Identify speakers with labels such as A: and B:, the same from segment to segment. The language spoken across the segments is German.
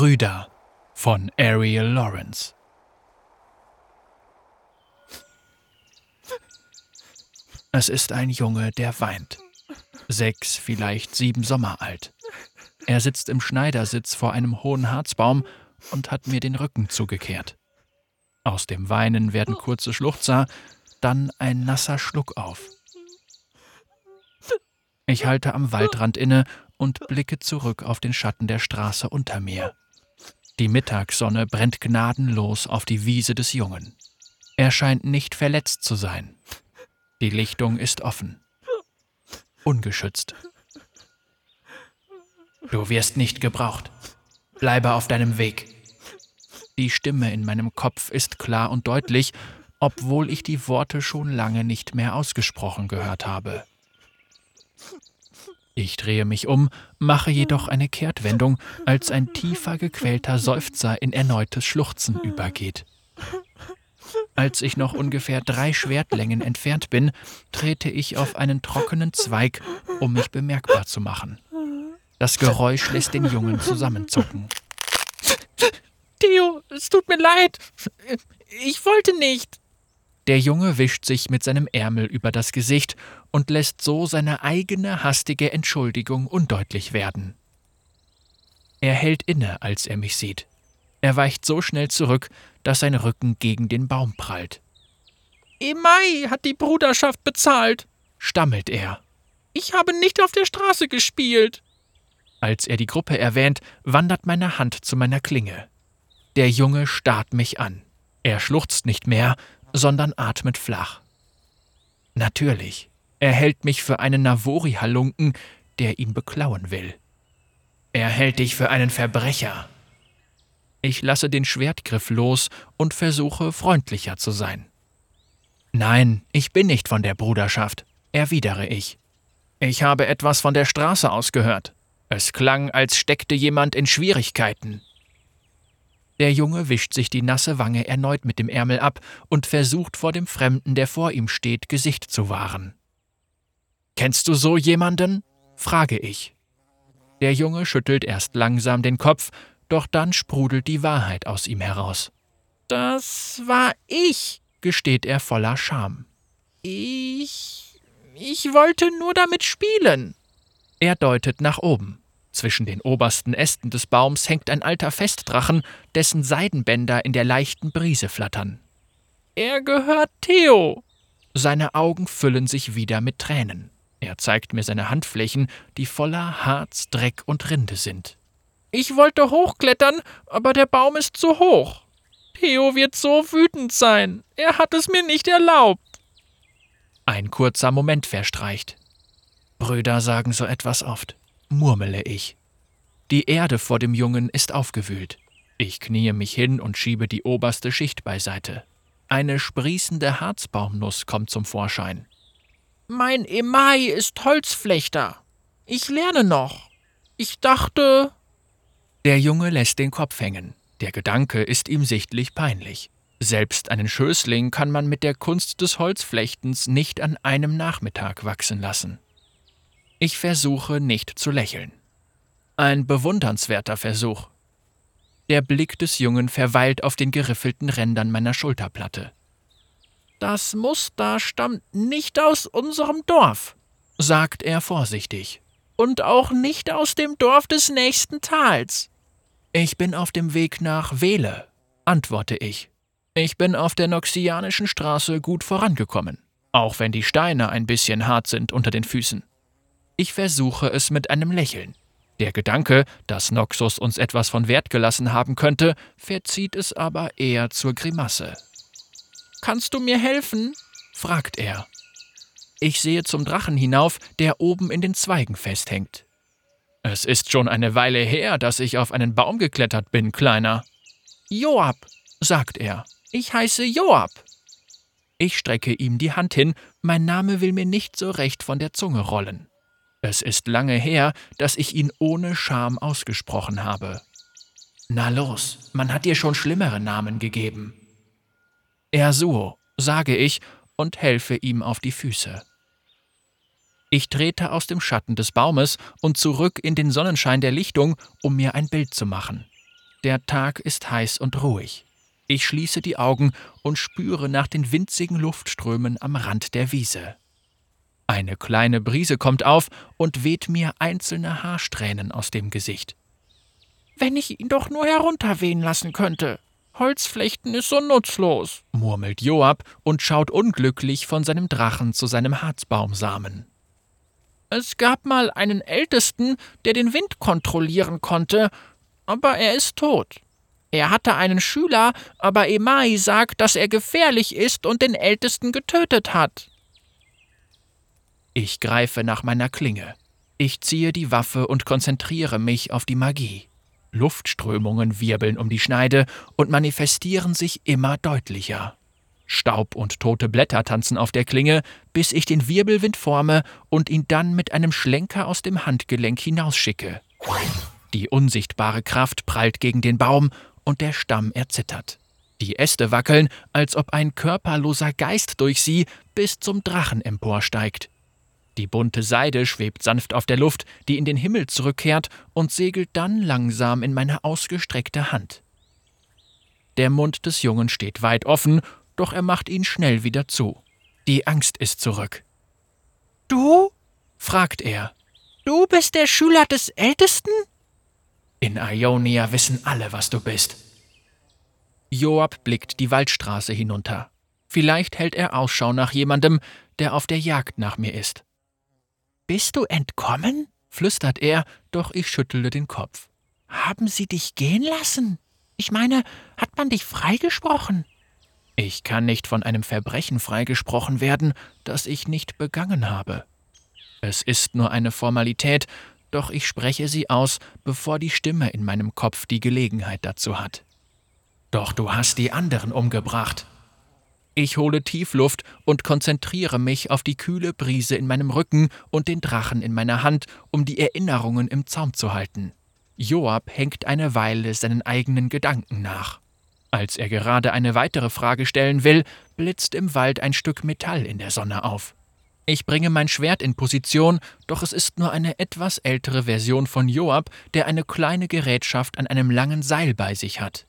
A: Brüder von Ariel Lawrence. Es ist ein Junge, der weint. Sechs, vielleicht sieben Sommer alt. Er sitzt im Schneidersitz vor einem hohen Harzbaum und hat mir den Rücken zugekehrt. Aus dem Weinen werden kurze Schluchzer, dann ein nasser Schluck auf. Ich halte am Waldrand inne und blicke zurück auf den Schatten der Straße unter mir. Die Mittagssonne brennt gnadenlos auf die Wiese des Jungen. Er scheint nicht verletzt zu sein. Die Lichtung ist offen. Ungeschützt. Du wirst nicht gebraucht. Bleibe auf deinem Weg. Die Stimme in meinem Kopf ist klar und deutlich, obwohl ich die Worte schon lange nicht mehr ausgesprochen gehört habe. Ich drehe mich um, mache jedoch eine Kehrtwendung, als ein tiefer gequälter Seufzer in erneutes Schluchzen übergeht. Als ich noch ungefähr drei Schwertlängen entfernt bin, trete ich auf einen trockenen Zweig, um mich bemerkbar zu machen. Das Geräusch lässt den Jungen zusammenzucken.
B: Theo, es tut mir leid. Ich wollte nicht.
A: Der Junge wischt sich mit seinem Ärmel über das Gesicht und lässt so seine eigene hastige Entschuldigung undeutlich werden. Er hält inne, als er mich sieht. Er weicht so schnell zurück, dass sein Rücken gegen den Baum prallt.
B: Emai hat die Bruderschaft bezahlt,
A: stammelt er.
B: Ich habe nicht auf der Straße gespielt.
A: Als er die Gruppe erwähnt, wandert meine Hand zu meiner Klinge. Der Junge starrt mich an. Er schluchzt nicht mehr, sondern atmet flach. Natürlich, er hält mich für einen Navori-Halunken, der ihn beklauen will. Er hält dich für einen Verbrecher. Ich lasse den Schwertgriff los und versuche freundlicher zu sein. Nein, ich bin nicht von der Bruderschaft, erwidere ich. Ich habe etwas von der Straße aus gehört. Es klang, als steckte jemand in Schwierigkeiten. Der Junge wischt sich die nasse Wange erneut mit dem Ärmel ab und versucht vor dem Fremden, der vor ihm steht, Gesicht zu wahren. Kennst du so jemanden? frage ich. Der Junge schüttelt erst langsam den Kopf, doch dann sprudelt die Wahrheit aus ihm heraus.
B: Das war ich,
A: gesteht er voller Scham.
B: Ich. ich wollte nur damit spielen.
A: Er deutet nach oben. Zwischen den obersten Ästen des Baums hängt ein alter Festdrachen, dessen Seidenbänder in der leichten Brise flattern.
B: Er gehört Theo.
A: Seine Augen füllen sich wieder mit Tränen. Er zeigt mir seine Handflächen, die voller Harz, Dreck und Rinde sind.
B: Ich wollte hochklettern, aber der Baum ist zu hoch. Theo wird so wütend sein. Er hat es mir nicht erlaubt.
A: Ein kurzer Moment verstreicht. Brüder sagen so etwas oft, murmele ich. Die Erde vor dem Jungen ist aufgewühlt. Ich kniee mich hin und schiebe die oberste Schicht beiseite. Eine sprießende Harzbaumnuss kommt zum Vorschein.
B: Mein Emai ist Holzflechter. Ich lerne noch. Ich dachte.
A: Der Junge lässt den Kopf hängen. Der Gedanke ist ihm sichtlich peinlich. Selbst einen Schößling kann man mit der Kunst des Holzflechtens nicht an einem Nachmittag wachsen lassen. Ich versuche nicht zu lächeln. Ein bewundernswerter Versuch. Der Blick des Jungen verweilt auf den geriffelten Rändern meiner Schulterplatte.
B: Das Muster stammt nicht aus unserem Dorf, sagt er vorsichtig. Und auch nicht aus dem Dorf des nächsten Tals.
A: Ich bin auf dem Weg nach Wele, antworte ich. Ich bin auf der Noxianischen Straße gut vorangekommen, auch wenn die Steine ein bisschen hart sind unter den Füßen. Ich versuche es mit einem Lächeln. Der Gedanke, dass Noxus uns etwas von Wert gelassen haben könnte, verzieht es aber eher zur Grimasse.
B: Kannst du mir helfen? fragt er.
A: Ich sehe zum Drachen hinauf, der oben in den Zweigen festhängt. Es ist schon eine Weile her, dass ich auf einen Baum geklettert bin, Kleiner.
B: Joab, sagt er. Ich heiße Joab.
A: Ich strecke ihm die Hand hin, mein Name will mir nicht so recht von der Zunge rollen. Es ist lange her, dass ich ihn ohne Scham ausgesprochen habe. Na los, man hat dir schon schlimmere Namen gegeben. Ersuo, sage ich und helfe ihm auf die Füße. Ich trete aus dem Schatten des Baumes und zurück in den Sonnenschein der Lichtung, um mir ein Bild zu machen. Der Tag ist heiß und ruhig. Ich schließe die Augen und spüre nach den winzigen Luftströmen am Rand der Wiese. Eine kleine Brise kommt auf und weht mir einzelne Haarsträhnen aus dem Gesicht.
B: Wenn ich ihn doch nur herunterwehen lassen könnte. Holzflechten ist so nutzlos,
A: murmelt Joab und schaut unglücklich von seinem Drachen zu seinem Harzbaumsamen.
B: Es gab mal einen Ältesten, der den Wind kontrollieren konnte, aber er ist tot. Er hatte einen Schüler, aber Emai sagt, dass er gefährlich ist und den Ältesten getötet hat.
A: Ich greife nach meiner Klinge. Ich ziehe die Waffe und konzentriere mich auf die Magie. Luftströmungen wirbeln um die Schneide und manifestieren sich immer deutlicher. Staub und tote Blätter tanzen auf der Klinge, bis ich den Wirbelwind forme und ihn dann mit einem Schlenker aus dem Handgelenk hinausschicke. Die unsichtbare Kraft prallt gegen den Baum und der Stamm erzittert. Die Äste wackeln, als ob ein körperloser Geist durch sie bis zum Drachen emporsteigt. Die bunte Seide schwebt sanft auf der Luft, die in den Himmel zurückkehrt und segelt dann langsam in meine ausgestreckte Hand. Der Mund des Jungen steht weit offen, doch er macht ihn schnell wieder zu. Die Angst ist zurück.
B: Du?
A: fragt er.
B: Du bist der Schüler des Ältesten?
A: In Ionia wissen alle, was du bist. Joab blickt die Waldstraße hinunter. Vielleicht hält er Ausschau nach jemandem, der auf der Jagd nach mir ist.
B: Bist du entkommen? flüstert er, doch ich schüttle den Kopf. Haben sie dich gehen lassen? Ich meine, hat man dich freigesprochen?
A: Ich kann nicht von einem Verbrechen freigesprochen werden, das ich nicht begangen habe. Es ist nur eine Formalität, doch ich spreche sie aus, bevor die Stimme in meinem Kopf die Gelegenheit dazu hat. Doch du hast die anderen umgebracht, ich hole Tiefluft und konzentriere mich auf die kühle Brise in meinem Rücken und den Drachen in meiner Hand, um die Erinnerungen im Zaum zu halten. Joab hängt eine Weile seinen eigenen Gedanken nach. Als er gerade eine weitere Frage stellen will, blitzt im Wald ein Stück Metall in der Sonne auf. Ich bringe mein Schwert in Position, doch es ist nur eine etwas ältere Version von Joab, der eine kleine Gerätschaft an einem langen Seil bei sich hat.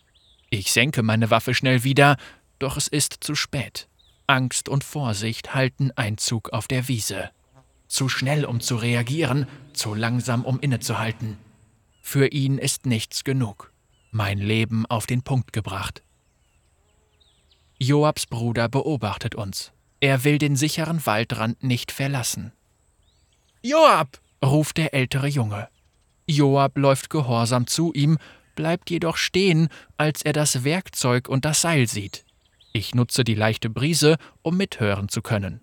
A: Ich senke meine Waffe schnell wieder, doch es ist zu spät. Angst und Vorsicht halten Einzug auf der Wiese. Zu schnell, um zu reagieren, zu langsam, um innezuhalten. Für ihn ist nichts genug. Mein Leben auf den Punkt gebracht. Joabs Bruder beobachtet uns. Er will den sicheren Waldrand nicht verlassen.
B: Joab!
A: ruft der ältere Junge. Joab läuft gehorsam zu ihm, bleibt jedoch stehen, als er das Werkzeug und das Seil sieht. Ich nutze die leichte Brise, um mithören zu können.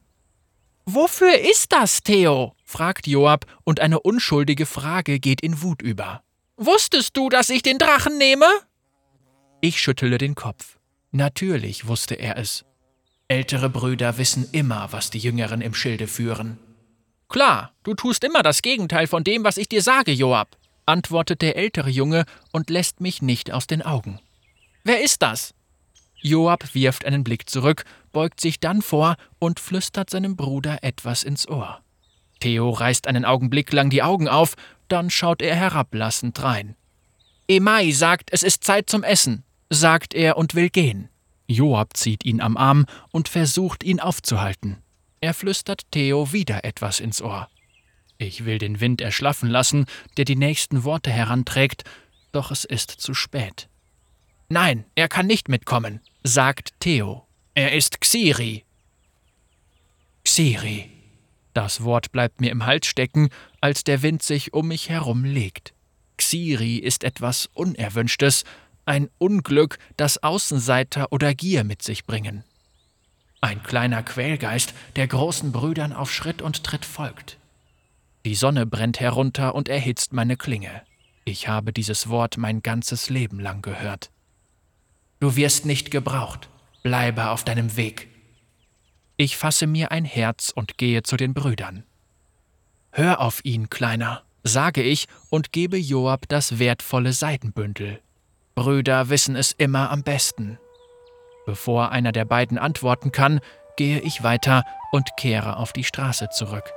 B: Wofür ist das, Theo?
A: fragt Joab, und eine unschuldige Frage geht in Wut über.
B: Wusstest du, dass ich den Drachen nehme?
A: Ich schüttele den Kopf. Natürlich wusste er es. Ältere Brüder wissen immer, was die Jüngeren im Schilde führen.
B: Klar, du tust immer das Gegenteil von dem, was ich dir sage, Joab, antwortet der ältere Junge und lässt mich nicht aus den Augen. Wer ist das?
A: Joab wirft einen Blick zurück, beugt sich dann vor und flüstert seinem Bruder etwas ins Ohr. Theo reißt einen Augenblick lang die Augen auf, dann schaut er herablassend rein.
B: Emai sagt, es ist Zeit zum Essen, sagt er und will gehen.
A: Joab zieht ihn am Arm und versucht, ihn aufzuhalten. Er flüstert Theo wieder etwas ins Ohr. Ich will den Wind erschlaffen lassen, der die nächsten Worte heranträgt, doch es ist zu spät.
B: Nein, er kann nicht mitkommen, sagt Theo. Er ist Xiri.
A: Xiri. Das Wort bleibt mir im Hals stecken, als der Wind sich um mich herum legt. Xiri ist etwas Unerwünschtes, ein Unglück, das Außenseiter oder Gier mit sich bringen. Ein kleiner Quälgeist, der großen Brüdern auf Schritt und Tritt folgt. Die Sonne brennt herunter und erhitzt meine Klinge. Ich habe dieses Wort mein ganzes Leben lang gehört. Du wirst nicht gebraucht. Bleibe auf deinem Weg. Ich fasse mir ein Herz und gehe zu den Brüdern. Hör auf ihn, Kleiner, sage ich und gebe Joab das wertvolle Seidenbündel. Brüder wissen es immer am besten. Bevor einer der beiden antworten kann, gehe ich weiter und kehre auf die Straße zurück.